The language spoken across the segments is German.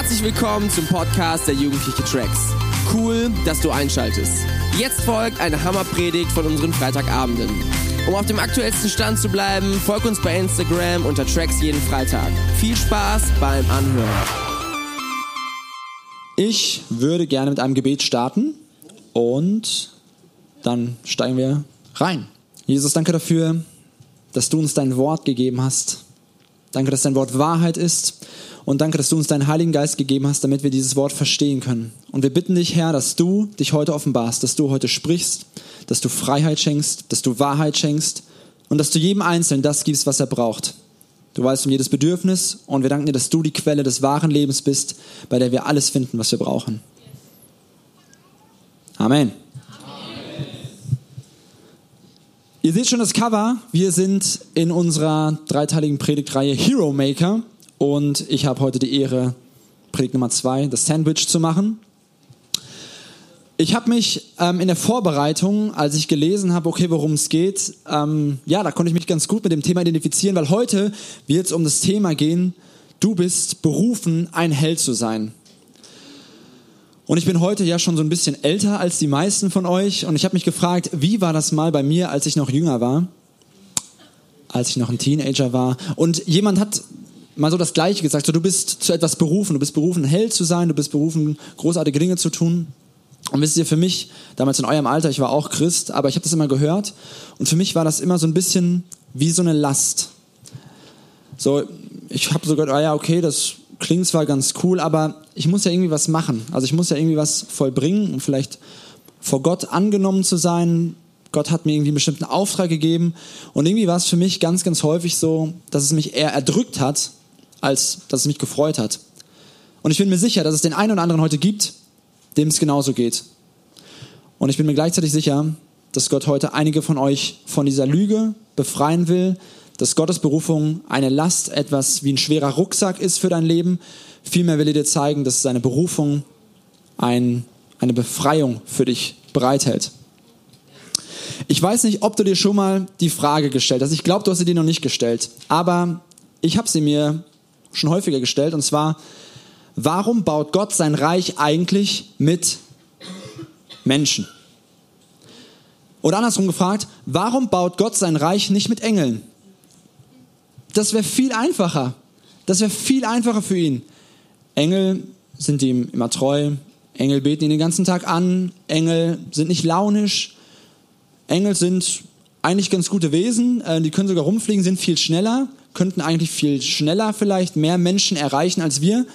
Herzlich willkommen zum Podcast der Jugendliche Tracks. Cool, dass du einschaltest. Jetzt folgt eine Hammerpredigt von unseren Freitagabenden. Um auf dem aktuellsten Stand zu bleiben, folg uns bei Instagram unter Tracks jeden Freitag. Viel Spaß beim Anhören. Ich würde gerne mit einem Gebet starten und dann steigen wir rein. Jesus, danke dafür, dass du uns dein Wort gegeben hast. Danke, dass dein Wort Wahrheit ist. Und danke, dass du uns deinen Heiligen Geist gegeben hast, damit wir dieses Wort verstehen können. Und wir bitten dich, Herr, dass du dich heute offenbarst, dass du heute sprichst, dass du Freiheit schenkst, dass du Wahrheit schenkst und dass du jedem Einzelnen das gibst, was er braucht. Du weißt um jedes Bedürfnis und wir danken dir, dass du die Quelle des wahren Lebens bist, bei der wir alles finden, was wir brauchen. Amen. Ihr seht schon das Cover. Wir sind in unserer dreiteiligen Predigtreihe Hero Maker und ich habe heute die Ehre, Predigt Nummer zwei, das Sandwich zu machen. Ich habe mich ähm, in der Vorbereitung, als ich gelesen habe, okay, worum es geht, ähm, ja, da konnte ich mich ganz gut mit dem Thema identifizieren, weil heute wird es um das Thema gehen, du bist berufen, ein Held zu sein. Und ich bin heute ja schon so ein bisschen älter als die meisten von euch und ich habe mich gefragt, wie war das mal bei mir, als ich noch jünger war, als ich noch ein Teenager war. Und jemand hat mal so das Gleiche gesagt, so du bist zu etwas berufen, du bist berufen, Held zu sein, du bist berufen, großartige Dinge zu tun. Und wisst ihr, für mich, damals in eurem Alter, ich war auch Christ, aber ich habe das immer gehört und für mich war das immer so ein bisschen wie so eine Last. So, ich habe so gehört, ah ja, okay, das klingt zwar ganz cool, aber ich muss ja irgendwie was machen. Also ich muss ja irgendwie was vollbringen, um vielleicht vor Gott angenommen zu sein. Gott hat mir irgendwie einen bestimmten Auftrag gegeben und irgendwie war es für mich ganz, ganz häufig so, dass es mich eher erdrückt hat, als dass es mich gefreut hat. Und ich bin mir sicher, dass es den einen oder anderen heute gibt, dem es genauso geht. Und ich bin mir gleichzeitig sicher, dass Gott heute einige von euch von dieser Lüge befreien will, dass Gottes Berufung eine Last, etwas wie ein schwerer Rucksack ist für dein Leben. Vielmehr will er dir zeigen, dass seine Berufung ein, eine Befreiung für dich bereithält. Ich weiß nicht, ob du dir schon mal die Frage gestellt hast. Ich glaube, du hast sie dir noch nicht gestellt. Aber ich habe sie mir schon häufiger gestellt, und zwar, warum baut Gott sein Reich eigentlich mit Menschen? Oder andersrum gefragt, warum baut Gott sein Reich nicht mit Engeln? Das wäre viel einfacher. Das wäre viel einfacher für ihn. Engel sind ihm immer treu. Engel beten ihn den ganzen Tag an. Engel sind nicht launisch. Engel sind eigentlich ganz gute Wesen. Äh, die können sogar rumfliegen, sind viel schneller könnten eigentlich viel schneller vielleicht mehr Menschen erreichen als wir.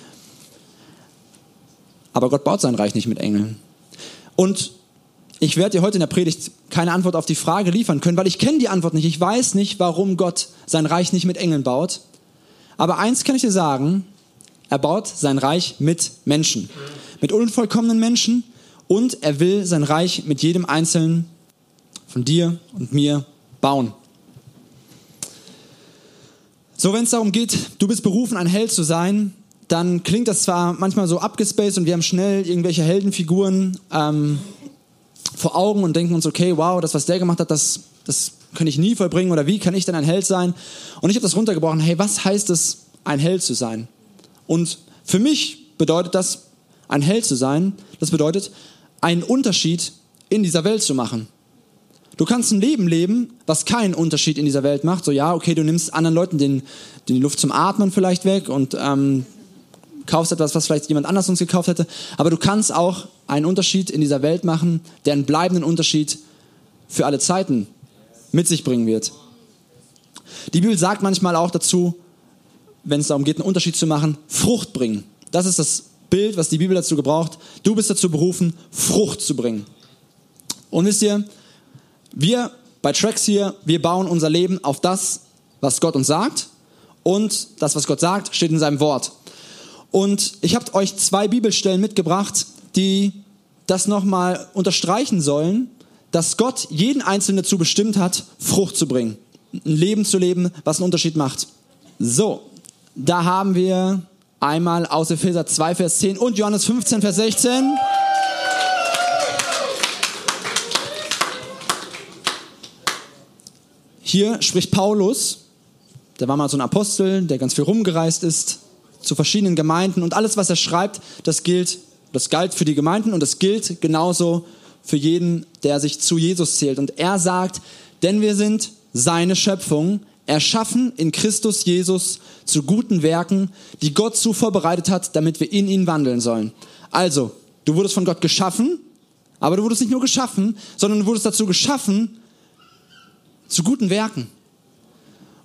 Aber Gott baut sein Reich nicht mit Engeln. Und ich werde dir heute in der Predigt keine Antwort auf die Frage liefern können, weil ich kenne die Antwort nicht. Ich weiß nicht, warum Gott sein Reich nicht mit Engeln baut. Aber eins kann ich dir sagen, er baut sein Reich mit Menschen, mit unvollkommenen Menschen und er will sein Reich mit jedem Einzelnen von dir und mir bauen. So, wenn es darum geht, du bist berufen, ein Held zu sein, dann klingt das zwar manchmal so abgespaced und wir haben schnell irgendwelche Heldenfiguren ähm, vor Augen und denken uns, okay, wow, das, was der gemacht hat, das, das kann ich nie vollbringen oder wie kann ich denn ein Held sein? Und ich habe das runtergebrochen, hey, was heißt es, ein Held zu sein? Und für mich bedeutet das, ein Held zu sein, das bedeutet, einen Unterschied in dieser Welt zu machen. Du kannst ein Leben leben, was keinen Unterschied in dieser Welt macht. So, ja, okay, du nimmst anderen Leuten den, den die Luft zum Atmen vielleicht weg und ähm, kaufst etwas, was vielleicht jemand anders uns gekauft hätte. Aber du kannst auch einen Unterschied in dieser Welt machen, der einen bleibenden Unterschied für alle Zeiten mit sich bringen wird. Die Bibel sagt manchmal auch dazu, wenn es darum geht, einen Unterschied zu machen, Frucht bringen. Das ist das Bild, was die Bibel dazu gebraucht. Du bist dazu berufen, Frucht zu bringen. Und wisst ihr, wir bei Tracks hier, wir bauen unser Leben auf das, was Gott uns sagt. Und das, was Gott sagt, steht in seinem Wort. Und ich habe euch zwei Bibelstellen mitgebracht, die das nochmal unterstreichen sollen, dass Gott jeden Einzelnen dazu bestimmt hat, Frucht zu bringen. Ein Leben zu leben, was einen Unterschied macht. So, da haben wir einmal aus Epheser 2, Vers 10 und Johannes 15, Vers 16. Hier spricht Paulus, der war mal so ein Apostel, der ganz viel rumgereist ist, zu verschiedenen Gemeinden und alles, was er schreibt, das gilt, das galt für die Gemeinden und das gilt genauso für jeden, der sich zu Jesus zählt. Und er sagt, denn wir sind seine Schöpfung, erschaffen in Christus Jesus zu guten Werken, die Gott so vorbereitet hat, damit wir in ihn wandeln sollen. Also, du wurdest von Gott geschaffen, aber du wurdest nicht nur geschaffen, sondern du wurdest dazu geschaffen, zu guten Werken.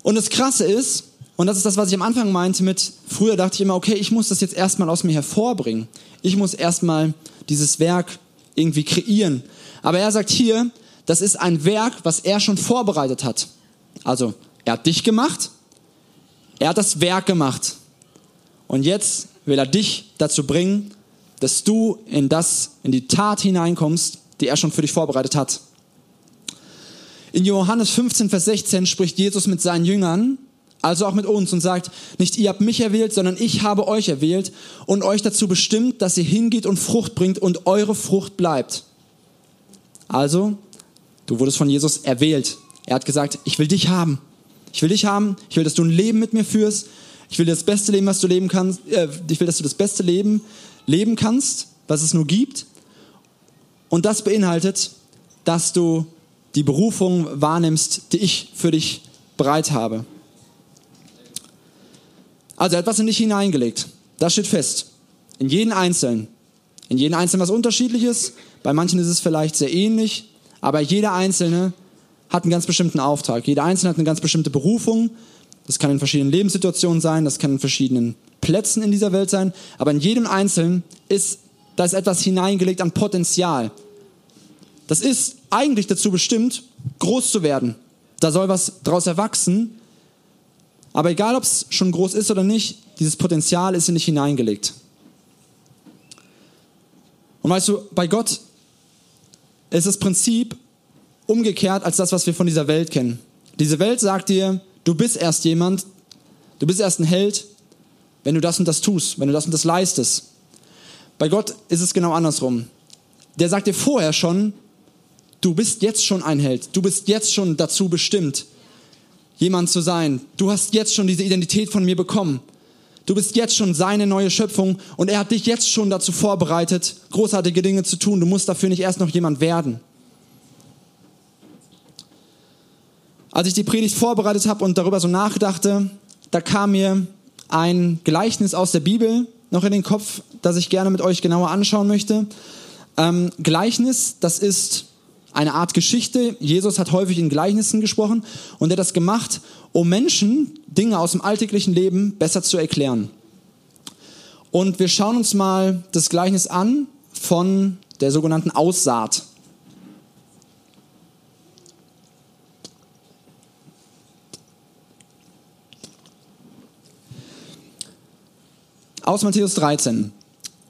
Und das Krasse ist, und das ist das, was ich am Anfang meinte mit, früher dachte ich immer, okay, ich muss das jetzt erstmal aus mir hervorbringen. Ich muss erstmal dieses Werk irgendwie kreieren. Aber er sagt hier, das ist ein Werk, was er schon vorbereitet hat. Also, er hat dich gemacht, er hat das Werk gemacht. Und jetzt will er dich dazu bringen, dass du in das, in die Tat hineinkommst, die er schon für dich vorbereitet hat. In Johannes 15, Vers 16 spricht Jesus mit seinen Jüngern, also auch mit uns und sagt, nicht ihr habt mich erwählt, sondern ich habe euch erwählt und euch dazu bestimmt, dass ihr hingeht und Frucht bringt und eure Frucht bleibt. Also, du wurdest von Jesus erwählt. Er hat gesagt, ich will dich haben. Ich will dich haben. Ich will, dass du ein Leben mit mir führst. Ich will das beste Leben, was du leben kannst. Äh, ich will, dass du das beste Leben leben kannst, was es nur gibt. Und das beinhaltet, dass du die Berufung wahrnimmst, die ich für dich bereit habe. Also er hat was in dich hineingelegt. Das steht fest. In jeden Einzelnen. In jeden Einzelnen was Unterschiedliches. Bei manchen ist es vielleicht sehr ähnlich. Aber jeder Einzelne hat einen ganz bestimmten Auftrag. Jeder Einzelne hat eine ganz bestimmte Berufung. Das kann in verschiedenen Lebenssituationen sein. Das kann in verschiedenen Plätzen in dieser Welt sein. Aber in jedem Einzelnen ist, da ist etwas hineingelegt an Potenzial. Das ist eigentlich dazu bestimmt, groß zu werden. Da soll was draus erwachsen. Aber egal, ob es schon groß ist oder nicht, dieses Potenzial ist in dich hineingelegt. Und weißt du, bei Gott ist das Prinzip umgekehrt als das, was wir von dieser Welt kennen. Diese Welt sagt dir, du bist erst jemand, du bist erst ein Held, wenn du das und das tust, wenn du das und das leistest. Bei Gott ist es genau andersrum. Der sagt dir vorher schon, Du bist jetzt schon ein Held. Du bist jetzt schon dazu bestimmt, jemand zu sein. Du hast jetzt schon diese Identität von mir bekommen. Du bist jetzt schon seine neue Schöpfung und er hat dich jetzt schon dazu vorbereitet, großartige Dinge zu tun. Du musst dafür nicht erst noch jemand werden. Als ich die Predigt vorbereitet habe und darüber so nachdachte, da kam mir ein Gleichnis aus der Bibel noch in den Kopf, das ich gerne mit euch genauer anschauen möchte. Ähm, Gleichnis, das ist eine Art Geschichte. Jesus hat häufig in Gleichnissen gesprochen und er hat das gemacht, um Menschen Dinge aus dem alltäglichen Leben besser zu erklären. Und wir schauen uns mal das Gleichnis an von der sogenannten Aussaat. Aus Matthäus 13.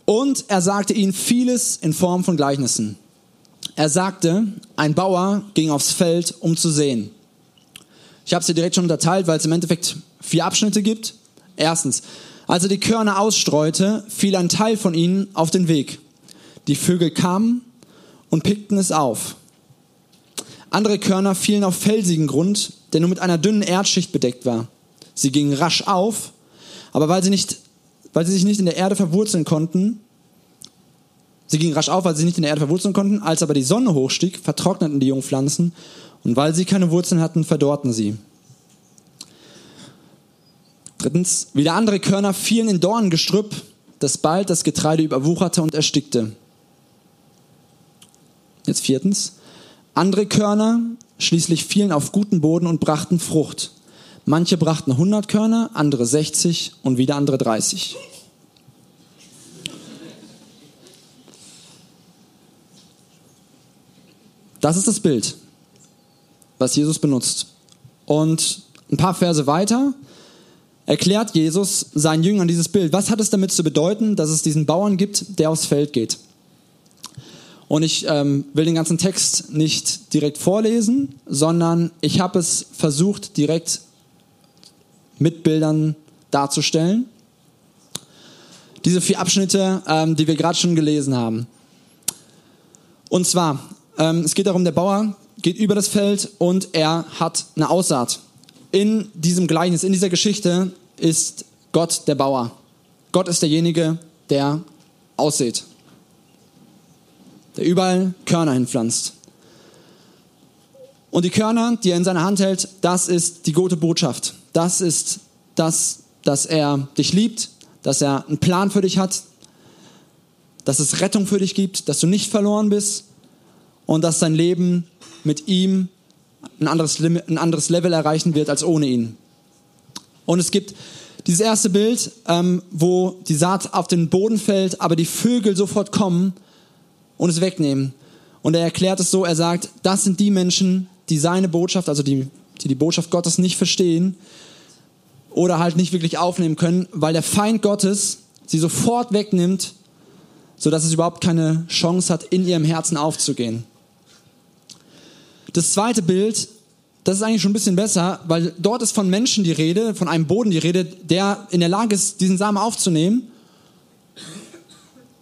Und er sagte ihnen vieles in Form von Gleichnissen. Er sagte, ein Bauer ging aufs Feld, um zu säen. Ich habe sie direkt schon unterteilt, weil es im Endeffekt vier Abschnitte gibt. Erstens, als er die Körner ausstreute, fiel ein Teil von ihnen auf den Weg. Die Vögel kamen und pickten es auf. Andere Körner fielen auf felsigen Grund, der nur mit einer dünnen Erdschicht bedeckt war. Sie gingen rasch auf, aber weil sie, nicht, weil sie sich nicht in der Erde verwurzeln konnten, Sie gingen rasch auf, weil sie nicht in der Erde verwurzeln konnten. Als aber die Sonne hochstieg, vertrockneten die jungen Pflanzen. Und weil sie keine Wurzeln hatten, verdorrten sie. Drittens, wieder andere Körner fielen in Dornengestrüpp, das bald das Getreide überwucherte und erstickte. Jetzt viertens, andere Körner schließlich fielen auf guten Boden und brachten Frucht. Manche brachten 100 Körner, andere 60 und wieder andere 30. Das ist das Bild, was Jesus benutzt. Und ein paar Verse weiter erklärt Jesus seinen Jüngern dieses Bild. Was hat es damit zu bedeuten, dass es diesen Bauern gibt, der aufs Feld geht? Und ich ähm, will den ganzen Text nicht direkt vorlesen, sondern ich habe es versucht, direkt mit Bildern darzustellen. Diese vier Abschnitte, ähm, die wir gerade schon gelesen haben. Und zwar ähm, es geht darum, der Bauer geht über das Feld und er hat eine Aussaat. In diesem Gleichnis, in dieser Geschichte ist Gott der Bauer. Gott ist derjenige, der aussät. Der überall Körner hinpflanzt. Und die Körner, die er in seiner Hand hält, das ist die gute Botschaft. Das ist das, dass er dich liebt, dass er einen Plan für dich hat, dass es Rettung für dich gibt, dass du nicht verloren bist und dass dein Leben mit ihm ein anderes, ein anderes Level erreichen wird als ohne ihn. Und es gibt dieses erste Bild, ähm, wo die Saat auf den Boden fällt, aber die Vögel sofort kommen und es wegnehmen. Und er erklärt es so, er sagt, das sind die Menschen, die seine Botschaft, also die, die die Botschaft Gottes nicht verstehen oder halt nicht wirklich aufnehmen können, weil der Feind Gottes sie sofort wegnimmt, sodass es überhaupt keine Chance hat, in ihrem Herzen aufzugehen. Das zweite Bild, das ist eigentlich schon ein bisschen besser, weil dort ist von Menschen die Rede, von einem Boden die Rede, der in der Lage ist, diesen Samen aufzunehmen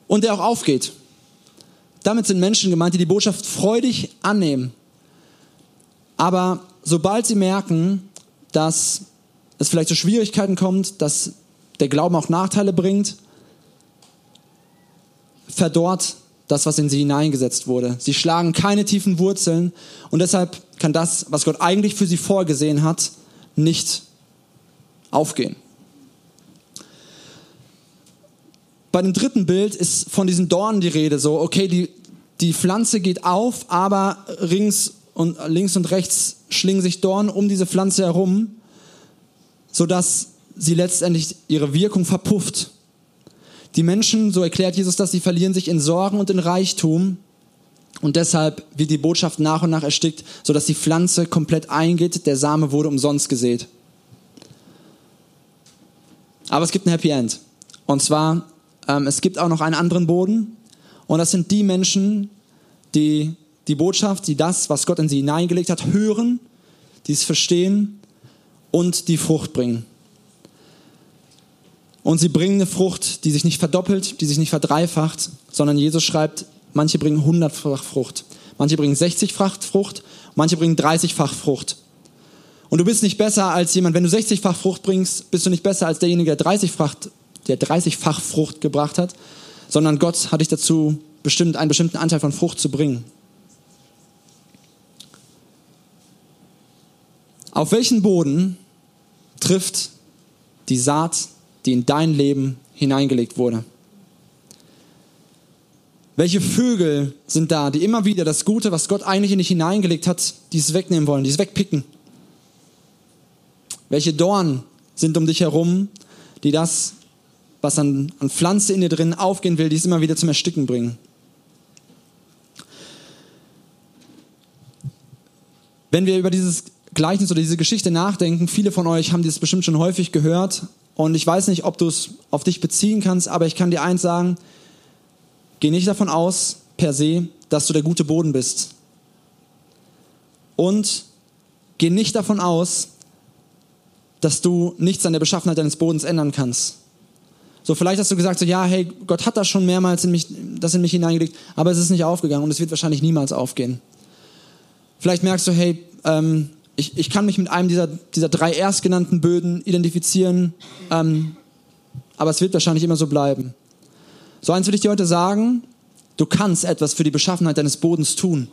und der auch aufgeht. Damit sind Menschen gemeint, die die Botschaft freudig annehmen. Aber sobald sie merken, dass es vielleicht zu Schwierigkeiten kommt, dass der Glauben auch Nachteile bringt, verdorrt das, was in sie hineingesetzt wurde. Sie schlagen keine tiefen Wurzeln und deshalb kann das, was Gott eigentlich für sie vorgesehen hat, nicht aufgehen. Bei dem dritten Bild ist von diesen Dornen die Rede, so, okay, die, die Pflanze geht auf, aber rings und links und rechts schlingen sich Dornen um diese Pflanze herum, sodass sie letztendlich ihre Wirkung verpufft. Die Menschen, so erklärt Jesus das, sie verlieren sich in Sorgen und in Reichtum und deshalb wird die Botschaft nach und nach erstickt, sodass die Pflanze komplett eingeht, der Same wurde umsonst gesät. Aber es gibt ein Happy End. Und zwar, ähm, es gibt auch noch einen anderen Boden und das sind die Menschen, die die Botschaft, die das, was Gott in sie hineingelegt hat, hören, die es verstehen und die Frucht bringen. Und sie bringen eine Frucht, die sich nicht verdoppelt, die sich nicht verdreifacht, sondern Jesus schreibt, manche bringen 100-fach Frucht, manche bringen 60-fach Frucht, manche bringen 30-fach Frucht. Und du bist nicht besser als jemand, wenn du 60-fach Frucht bringst, bist du nicht besser als derjenige, der 30-fach der 30-fach Frucht gebracht hat, sondern Gott hat dich dazu bestimmt, einen bestimmten Anteil von Frucht zu bringen. Auf welchen Boden trifft die Saat, die in dein Leben hineingelegt wurde? Welche Vögel sind da, die immer wieder das Gute, was Gott eigentlich in dich hineingelegt hat, dies wegnehmen wollen, dies wegpicken? Welche Dornen sind um dich herum, die das, was an, an Pflanze in dir drin aufgehen will, dies immer wieder zum Ersticken bringen? Wenn wir über dieses Gleichnis oder diese Geschichte nachdenken. Viele von euch haben das bestimmt schon häufig gehört. Und ich weiß nicht, ob du es auf dich beziehen kannst, aber ich kann dir eins sagen. Geh nicht davon aus, per se, dass du der gute Boden bist. Und geh nicht davon aus, dass du nichts an der Beschaffenheit deines Bodens ändern kannst. So, vielleicht hast du gesagt, so, ja, hey, Gott hat das schon mehrmals in mich, das in mich hineingelegt, aber es ist nicht aufgegangen und es wird wahrscheinlich niemals aufgehen. Vielleicht merkst du, hey, ähm, ich, ich kann mich mit einem dieser, dieser drei erstgenannten Böden identifizieren, ähm, aber es wird wahrscheinlich immer so bleiben. So eins will ich dir heute sagen, du kannst etwas für die Beschaffenheit deines Bodens tun.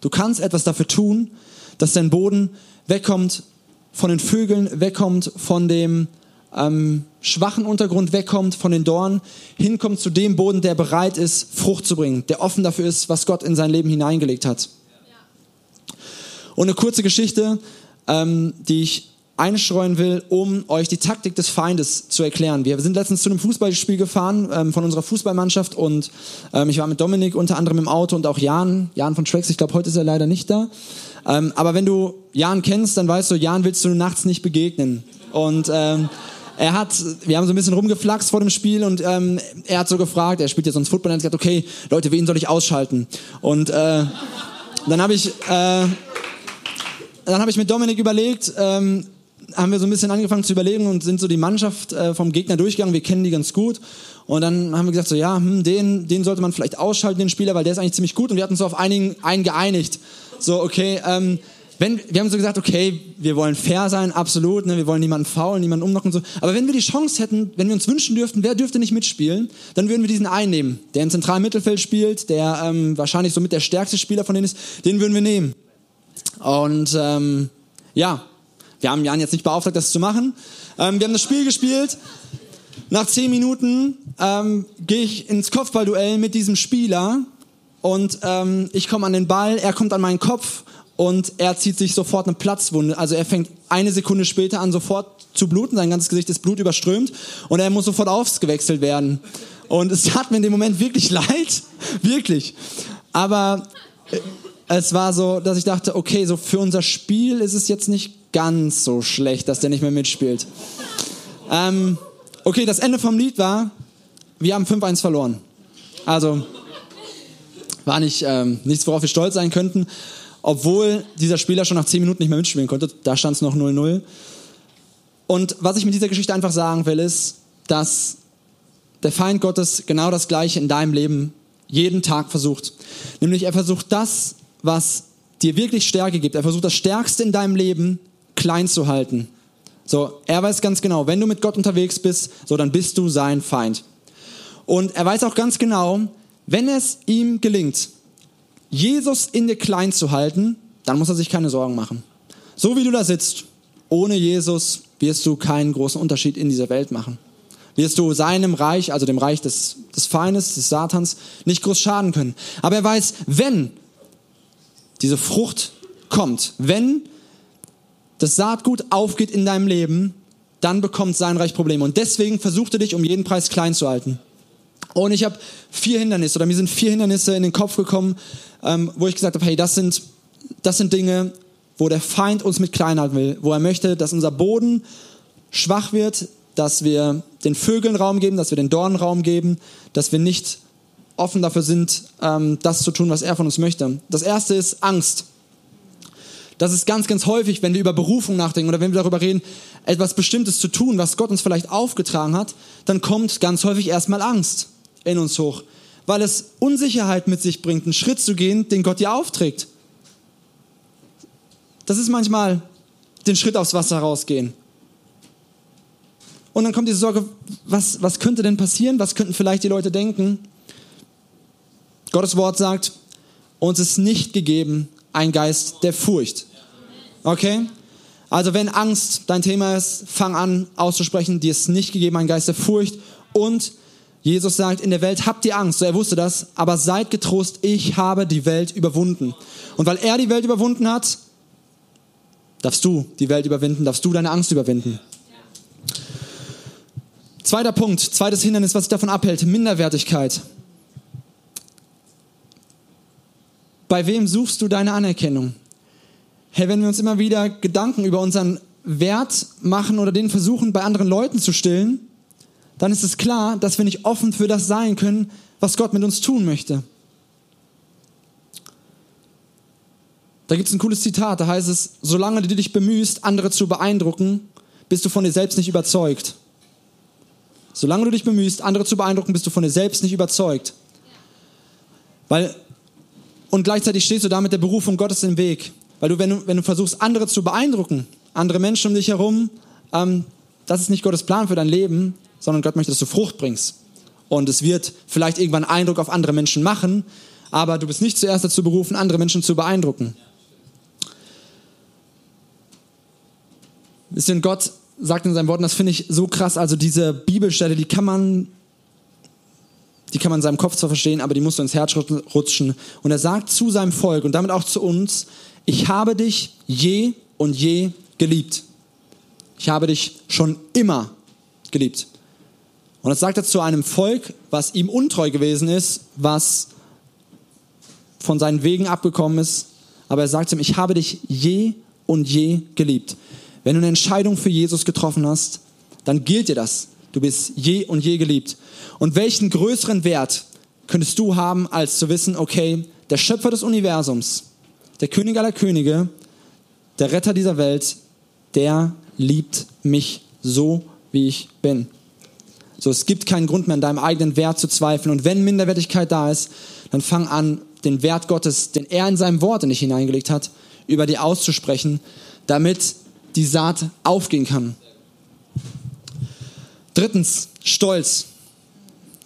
Du kannst etwas dafür tun, dass dein Boden wegkommt von den Vögeln, wegkommt von dem ähm, schwachen Untergrund, wegkommt von den Dornen, hinkommt zu dem Boden, der bereit ist, Frucht zu bringen, der offen dafür ist, was Gott in sein Leben hineingelegt hat. Und eine kurze Geschichte, ähm, die ich einstreuen will, um euch die Taktik des Feindes zu erklären. Wir sind letztens zu einem Fußballspiel gefahren ähm, von unserer Fußballmannschaft und ähm, ich war mit Dominik unter anderem im Auto und auch Jan, Jan von Tracks, ich glaube, heute ist er leider nicht da. Ähm, aber wenn du Jan kennst, dann weißt du, Jan willst du nachts nicht begegnen. Und ähm, er hat, wir haben so ein bisschen rumgeflaxt vor dem Spiel und ähm, er hat so gefragt, er spielt jetzt sonst Football, und er hat gesagt, okay, Leute, wen soll ich ausschalten? Und äh, dann habe ich... Äh, dann habe ich mit Dominik überlegt, ähm, haben wir so ein bisschen angefangen zu überlegen und sind so die Mannschaft äh, vom Gegner durchgegangen. Wir kennen die ganz gut. Und dann haben wir gesagt, so ja, hm, den, den sollte man vielleicht ausschalten, den Spieler, weil der ist eigentlich ziemlich gut. Und wir hatten so auf einigen, einen geeinigt. So, okay, ähm, wenn, wir haben so gesagt, okay, wir wollen fair sein, absolut, ne, wir wollen niemanden faulen, niemanden umnocken und so. Aber wenn wir die Chance hätten, wenn wir uns wünschen dürften, wer dürfte nicht mitspielen, dann würden wir diesen einnehmen, der im zentralen Mittelfeld spielt, der ähm, wahrscheinlich somit der stärkste Spieler von denen ist, den würden wir nehmen. Und ähm, ja, wir haben Jan jetzt nicht beauftragt, das zu machen. Ähm, wir haben das Spiel gespielt. Nach zehn Minuten ähm, gehe ich ins Kopfballduell mit diesem Spieler und ähm, ich komme an den Ball, er kommt an meinen Kopf und er zieht sich sofort eine Platzwunde. Also er fängt eine Sekunde später an sofort zu bluten, sein ganzes Gesicht ist Blut überströmt und er muss sofort ausgewechselt werden. Und es hat mir in dem Moment wirklich leid, wirklich. Aber äh, es war so, dass ich dachte, okay, so für unser Spiel ist es jetzt nicht ganz so schlecht, dass der nicht mehr mitspielt. Ähm, okay, das Ende vom Lied war, wir haben 5-1 verloren. Also war nicht ähm, nichts, worauf wir stolz sein könnten obwohl dieser Spieler schon nach 10 Minuten nicht mehr mitspielen konnte. Da stand es noch 0-0. Und was ich mit dieser Geschichte einfach sagen will, ist, dass der Feind Gottes genau das Gleiche in deinem Leben jeden Tag versucht. Nämlich er versucht das, was dir wirklich Stärke gibt. Er versucht das Stärkste in deinem Leben klein zu halten. So, er weiß ganz genau, wenn du mit Gott unterwegs bist, so dann bist du sein Feind. Und er weiß auch ganz genau, wenn es ihm gelingt, Jesus in dir klein zu halten, dann muss er sich keine Sorgen machen. So wie du da sitzt, ohne Jesus wirst du keinen großen Unterschied in dieser Welt machen. Wirst du seinem Reich, also dem Reich des, des Feindes, des Satans, nicht groß schaden können. Aber er weiß, wenn diese Frucht kommt, wenn das Saatgut aufgeht in deinem Leben, dann bekommt sein Reich Probleme. Und deswegen versucht er dich um jeden Preis klein zu halten. Und ich habe vier Hindernisse, oder mir sind vier Hindernisse in den Kopf gekommen, ähm, wo ich gesagt habe, hey, das sind, das sind Dinge, wo der Feind uns mit klein halten will, wo er möchte, dass unser Boden schwach wird, dass wir den Vögeln Raum geben, dass wir den Dornen Raum geben, dass wir nicht offen dafür sind, ähm, das zu tun, was er von uns möchte. Das erste ist Angst. Das ist ganz, ganz häufig, wenn wir über Berufung nachdenken oder wenn wir darüber reden, etwas Bestimmtes zu tun, was Gott uns vielleicht aufgetragen hat, dann kommt ganz häufig erstmal Angst in uns hoch, weil es Unsicherheit mit sich bringt, einen Schritt zu gehen, den Gott dir aufträgt. Das ist manchmal den Schritt aufs Wasser rausgehen. Und dann kommt diese Sorge, was, was könnte denn passieren? Was könnten vielleicht die Leute denken? Gottes Wort sagt, uns ist nicht gegeben ein Geist der Furcht. Okay? Also wenn Angst dein Thema ist, fang an auszusprechen, dir ist nicht gegeben ein Geist der Furcht und Jesus sagt, in der Welt habt ihr Angst, so er wusste das, aber seid getrost, ich habe die Welt überwunden. Und weil er die Welt überwunden hat, darfst du die Welt überwinden, darfst du deine Angst überwinden. Zweiter Punkt, zweites Hindernis, was dich davon abhält, Minderwertigkeit. Bei wem suchst du deine Anerkennung? Hey, wenn wir uns immer wieder Gedanken über unseren Wert machen oder den versuchen, bei anderen Leuten zu stillen, dann ist es klar, dass wir nicht offen für das sein können, was Gott mit uns tun möchte. Da gibt es ein cooles Zitat, da heißt es, solange du dich bemühst, andere zu beeindrucken, bist du von dir selbst nicht überzeugt. Solange du dich bemühst, andere zu beeindrucken, bist du von dir selbst nicht überzeugt. Weil, und gleichzeitig stehst du damit der Berufung Gottes im Weg. Weil du, wenn du, wenn du versuchst, andere zu beeindrucken, andere Menschen um dich herum, ähm, das ist nicht Gottes Plan für dein Leben, sondern Gott möchte, dass du Frucht bringst. Und es wird vielleicht irgendwann Eindruck auf andere Menschen machen, aber du bist nicht zuerst dazu berufen, andere Menschen zu beeindrucken. Ihr, Gott sagt in seinen Worten, das finde ich so krass, also diese Bibelstelle, die kann man, die kann man in seinem Kopf zwar verstehen, aber die musst du ins Herz rutschen. Und er sagt zu seinem Volk und damit auch zu uns, ich habe dich je und je geliebt. Ich habe dich schon immer geliebt. Und das sagt er zu einem Volk, was ihm untreu gewesen ist, was von seinen Wegen abgekommen ist. Aber er sagt ihm, ich habe dich je und je geliebt. Wenn du eine Entscheidung für Jesus getroffen hast, dann gilt dir das. Du bist je und je geliebt. Und welchen größeren Wert könntest du haben, als zu wissen, okay, der Schöpfer des Universums, der König aller Könige, der Retter dieser Welt, der liebt mich so, wie ich bin. So, es gibt keinen Grund mehr an deinem eigenen Wert zu zweifeln. Und wenn Minderwertigkeit da ist, dann fang an, den Wert Gottes, den er in seinem Wort in dich hineingelegt hat, über dir auszusprechen, damit die Saat aufgehen kann. Drittens, Stolz.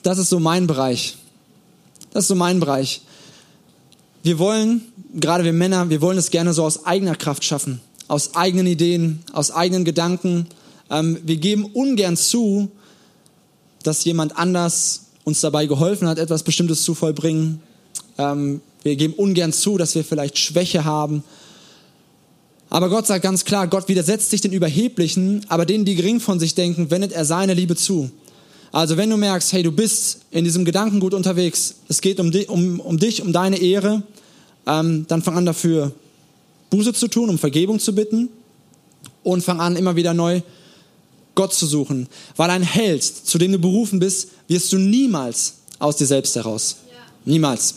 Das ist so mein Bereich. Das ist so mein Bereich. Wir wollen, gerade wir Männer, wir wollen es gerne so aus eigener Kraft schaffen, aus eigenen Ideen, aus eigenen Gedanken. Ähm, wir geben ungern zu, dass jemand anders uns dabei geholfen hat, etwas Bestimmtes zu vollbringen. Ähm, wir geben ungern zu, dass wir vielleicht Schwäche haben. Aber Gott sagt ganz klar, Gott widersetzt sich den Überheblichen, aber denen, die gering von sich denken, wendet er seine Liebe zu. Also wenn du merkst, hey, du bist in diesem Gedankengut unterwegs, es geht um, dich, um, um dich, um deine Ehre, ähm, dann fang an dafür Buße zu tun, um Vergebung zu bitten und fang an immer wieder neu Gott zu suchen. Weil ein Held, zu dem du berufen bist, wirst du niemals aus dir selbst heraus. Ja. Niemals.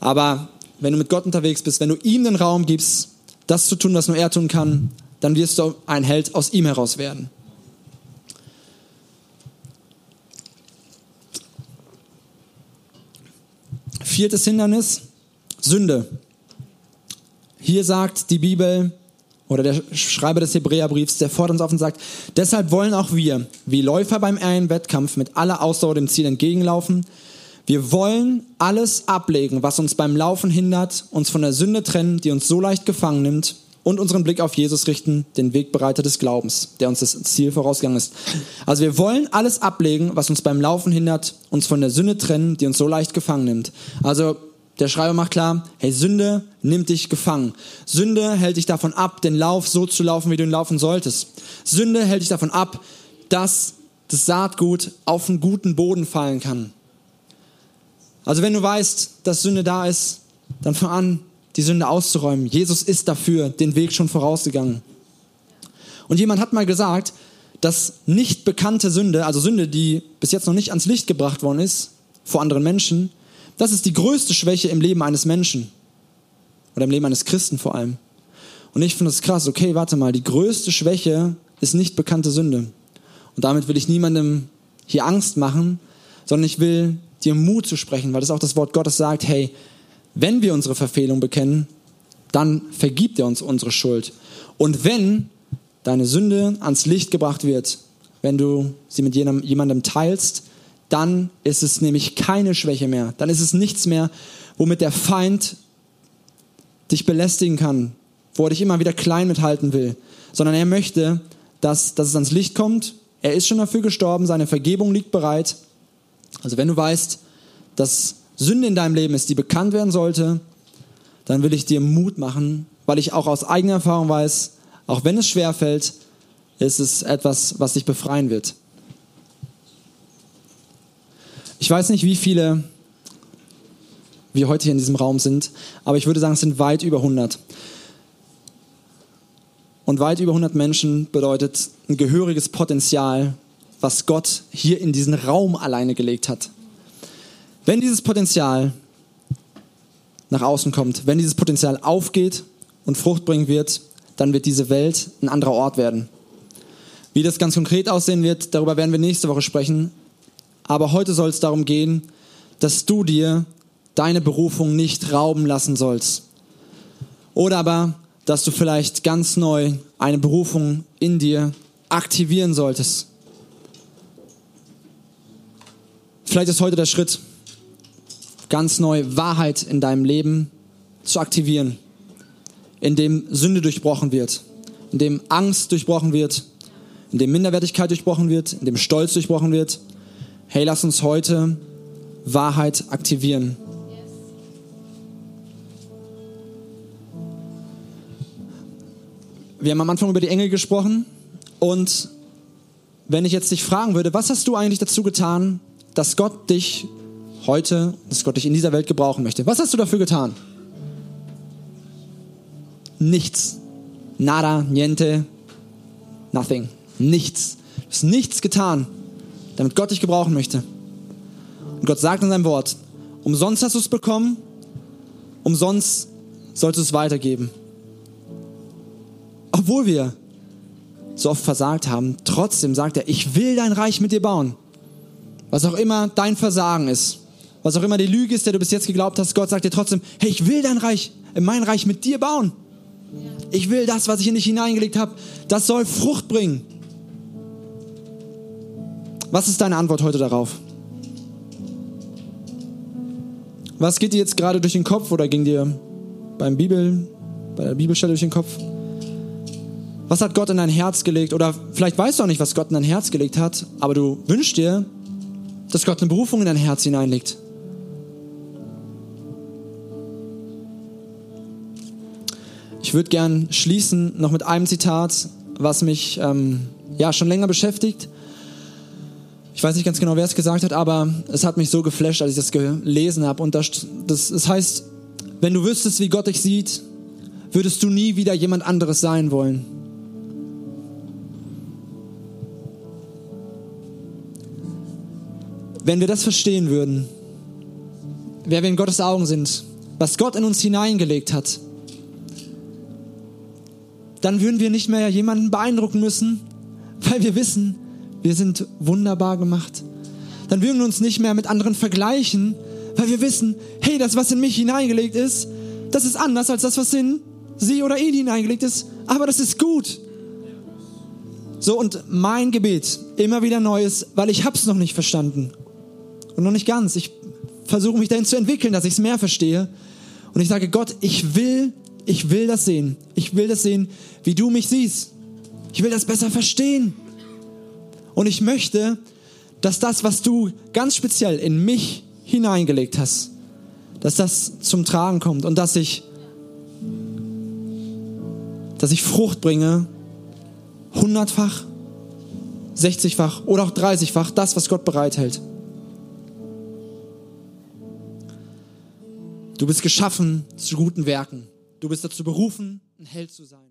Aber wenn du mit Gott unterwegs bist, wenn du ihm den Raum gibst, das zu tun, was nur er tun kann, dann wirst du ein Held aus ihm heraus werden. Viertes Hindernis, Sünde. Hier sagt die Bibel oder der Schreiber des Hebräerbriefs, der fordert uns auf und sagt, deshalb wollen auch wir, wie Läufer beim einen Wettkampf, mit aller Ausdauer dem Ziel entgegenlaufen. Wir wollen alles ablegen, was uns beim Laufen hindert, uns von der Sünde trennen, die uns so leicht gefangen nimmt und unseren Blick auf Jesus richten, den Wegbereiter des Glaubens, der uns das Ziel vorausgegangen ist. Also wir wollen alles ablegen, was uns beim Laufen hindert, uns von der Sünde trennen, die uns so leicht gefangen nimmt. Also der Schreiber macht klar, hey, Sünde nimmt dich gefangen. Sünde hält dich davon ab, den Lauf so zu laufen, wie du ihn laufen solltest. Sünde hält dich davon ab, dass das Saatgut auf einen guten Boden fallen kann. Also wenn du weißt, dass Sünde da ist, dann fang an, die Sünde auszuräumen. Jesus ist dafür den Weg schon vorausgegangen. Und jemand hat mal gesagt, dass nicht bekannte Sünde, also Sünde, die bis jetzt noch nicht ans Licht gebracht worden ist, vor anderen Menschen, das ist die größte Schwäche im Leben eines Menschen. Oder im Leben eines Christen vor allem. Und ich finde es krass, okay, warte mal, die größte Schwäche ist nicht bekannte Sünde. Und damit will ich niemandem hier Angst machen, sondern ich will dir Mut zu sprechen, weil das auch das Wort Gottes sagt, hey, wenn wir unsere Verfehlung bekennen, dann vergibt er uns unsere Schuld. Und wenn deine Sünde ans Licht gebracht wird, wenn du sie mit jemandem teilst, dann ist es nämlich keine Schwäche mehr. Dann ist es nichts mehr, womit der Feind dich belästigen kann, wo er dich immer wieder klein mithalten will, sondern er möchte, dass, dass es ans Licht kommt. Er ist schon dafür gestorben, seine Vergebung liegt bereit. Also wenn du weißt, dass Sünde in deinem Leben ist, die bekannt werden sollte, dann will ich dir Mut machen, weil ich auch aus eigener Erfahrung weiß, auch wenn es schwer fällt, ist es etwas, was dich befreien wird. Ich weiß nicht, wie viele wir heute hier in diesem Raum sind, aber ich würde sagen, es sind weit über 100. Und weit über 100 Menschen bedeutet ein gehöriges Potenzial, was Gott hier in diesen Raum alleine gelegt hat. Wenn dieses Potenzial nach außen kommt, wenn dieses Potenzial aufgeht und Frucht bringen wird, dann wird diese Welt ein anderer Ort werden. Wie das ganz konkret aussehen wird, darüber werden wir nächste Woche sprechen. Aber heute soll es darum gehen, dass du dir deine Berufung nicht rauben lassen sollst. Oder aber, dass du vielleicht ganz neu eine Berufung in dir aktivieren solltest. Vielleicht ist heute der Schritt, ganz neu Wahrheit in deinem Leben zu aktivieren, in dem Sünde durchbrochen wird, in dem Angst durchbrochen wird, in dem Minderwertigkeit durchbrochen wird, in dem Stolz durchbrochen wird, hey, lass uns heute Wahrheit aktivieren. Wir haben am Anfang über die Engel gesprochen und wenn ich jetzt dich fragen würde, was hast du eigentlich dazu getan, dass Gott dich heute, dass Gott dich in dieser Welt gebrauchen möchte? Was hast du dafür getan? Nichts. Nada, niente, nothing. Nichts. Du hast nichts getan damit Gott dich gebrauchen möchte. Und Gott sagt in seinem Wort, umsonst hast du es bekommen, umsonst sollst du es weitergeben. Obwohl wir so oft versagt haben, trotzdem sagt er, ich will dein Reich mit dir bauen. Was auch immer dein Versagen ist, was auch immer die Lüge ist, der du bis jetzt geglaubt hast, Gott sagt dir trotzdem, hey, ich will dein Reich, mein Reich mit dir bauen. Ich will das, was ich in dich hineingelegt habe, das soll Frucht bringen. Was ist deine Antwort heute darauf? Was geht dir jetzt gerade durch den Kopf oder ging dir beim Bibel, bei der Bibelstelle durch den Kopf? Was hat Gott in dein Herz gelegt? Oder vielleicht weißt du auch nicht, was Gott in dein Herz gelegt hat, aber du wünschst dir, dass Gott eine Berufung in dein Herz hineinlegt. Ich würde gern schließen noch mit einem Zitat, was mich ähm, ja schon länger beschäftigt. Ich weiß nicht ganz genau, wer es gesagt hat, aber es hat mich so geflasht, als ich das gelesen habe. Und das, das, das heißt, wenn du wüsstest, wie Gott dich sieht, würdest du nie wieder jemand anderes sein wollen. Wenn wir das verstehen würden, wer wir in Gottes Augen sind, was Gott in uns hineingelegt hat, dann würden wir nicht mehr jemanden beeindrucken müssen, weil wir wissen, wir sind wunderbar gemacht. Dann würden wir uns nicht mehr mit anderen vergleichen, weil wir wissen, hey, das, was in mich hineingelegt ist, das ist anders als das, was in sie oder ihn hineingelegt ist, aber das ist gut. So, und mein Gebet immer wieder neu ist, weil ich hab's noch nicht verstanden. Und noch nicht ganz. Ich versuche mich dahin zu entwickeln, dass ich es mehr verstehe. Und ich sage, Gott, ich will, ich will das sehen. Ich will das sehen, wie du mich siehst. Ich will das besser verstehen. Und ich möchte, dass das, was du ganz speziell in mich hineingelegt hast, dass das zum Tragen kommt und dass ich, dass ich Frucht bringe, hundertfach, sechzigfach oder auch dreißigfach, das, was Gott bereithält. Du bist geschaffen zu guten Werken. Du bist dazu berufen, ein Held zu sein.